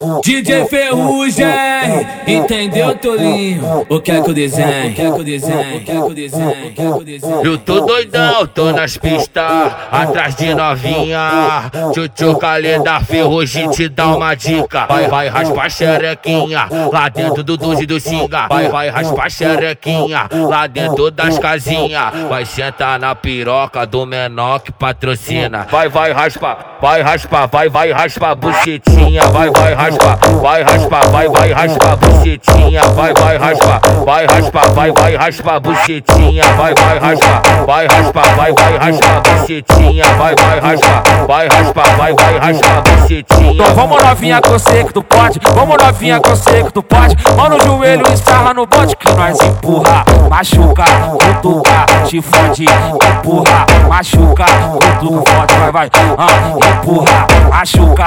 DJ Ferrugem, entendeu, Tolinho? O que é que eu desenho? O que é que eu desenho? O que é que eu desenho? O que é que eu desenho? Eu tô doidão, tô nas pistas, atrás de novinha. Tchutchu da Ferrugem te dá uma dica. Vai, vai raspar xerequinha, lá dentro do 12 do Singa. Vai, vai raspar xerequinha, lá dentro das casinhas. Vai sentar na piroca do menor que patrocina. Vai, vai raspar, vai raspar, vai, vai raspar bucetinha. Vai, vai raspar raspa, vai raspa, vai, vai raspa, bucetinha, vai, vai raspa, vai raspa, vai, vai raspa, bucetinha, vai, vai raspa, vai raspa, vai, vai raspa, bucetinha, vai, vai raspa, vai raspa, vai, vai raspa, bucetinha. Então vamos novinha que eu que tu pode, vamos novinha que eu que tu pode, mano o joelho e sarra no bote que nós empurra, machuca, cutuca, te fode, empurra, machuca, cutuca, fode, vai, vai, ah, empurra, machuca,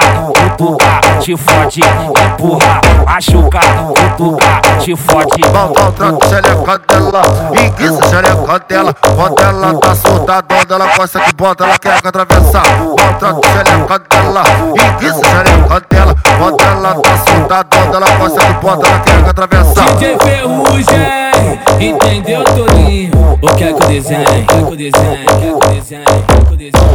cutuca, te fode empurra, machuca, cutuca, te fode. Volta o tranco, xereca dela, enguiça xereca dela. Quando ela tá soltadona, ela gosta que bota, ela quer atravessar. Volta o tranco, xereca dela, enguiça xereca dela. Quando ela tá soltadona, ela gosta que bota, ela quer atravessar. DJ Ferrugem, entendeu, Tolinho? O que é que é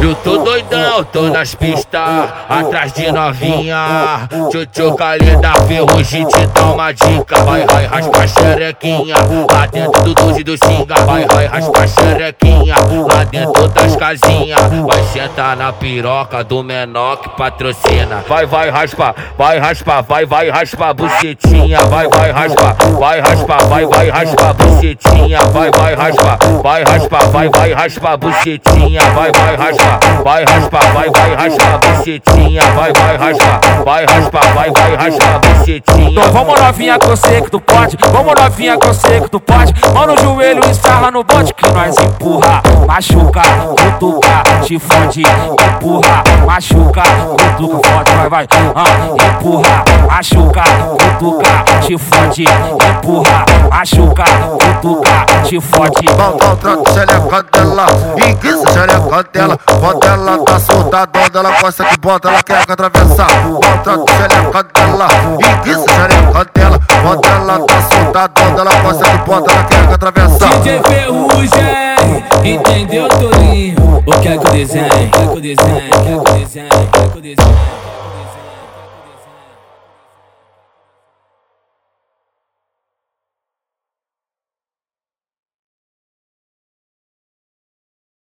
eu é é tô doidão, tô nas pistas, atrás de novinha. Tchutchu da ferrugem te dá uma dica. Vai, vai, raspa xerequinha, lá dentro do 12 do Singa. Vai, vai, raspa xerequinha, lá dentro das casinhas. Vai sentar na piroca do menor que patrocina. Vai, vai, raspa, vai, raspa, vai, vai, raspa bucetinha. Vai, vai, raspa, vai, raspa, vai, vai, raspa bucetinha. Vai, vai, raspa, vai, raspa, vai, vai, raspa bucetinha. Vai, vai, raspa, vai, raspa, vai, vai, raspa bucetinha. Vai, vai, raspa, vai, raspa, vai, vai, raspa bucetinha. Então vamos novinha que eu que tu pode, vamos novinha que eu que tu pode. Mano o joelho e sarra no bote que nós empurra, machuca, cutuca, te fode, empurra, machuca, cutuca, fode, vai, vai, ah, empurra, machuca, cutuca, te fode, empurra, machuca, cutuca, te fode. Volta o tranco, xereca dela, enguiça xereca dela. Quando ela tá soltadona, ela gosta que bota, ela quer atravessar. Volta o tranco, xereca dela, enguiça xereca dela. Quando ela tá soltadona, ela gosta que bota, ela quer atravessar. DJ Ferrugem, entendeu, Tolinho? O que é que eu desenho? O que é que eu desenho? O que é que eu desenho? O que é que eu desenho?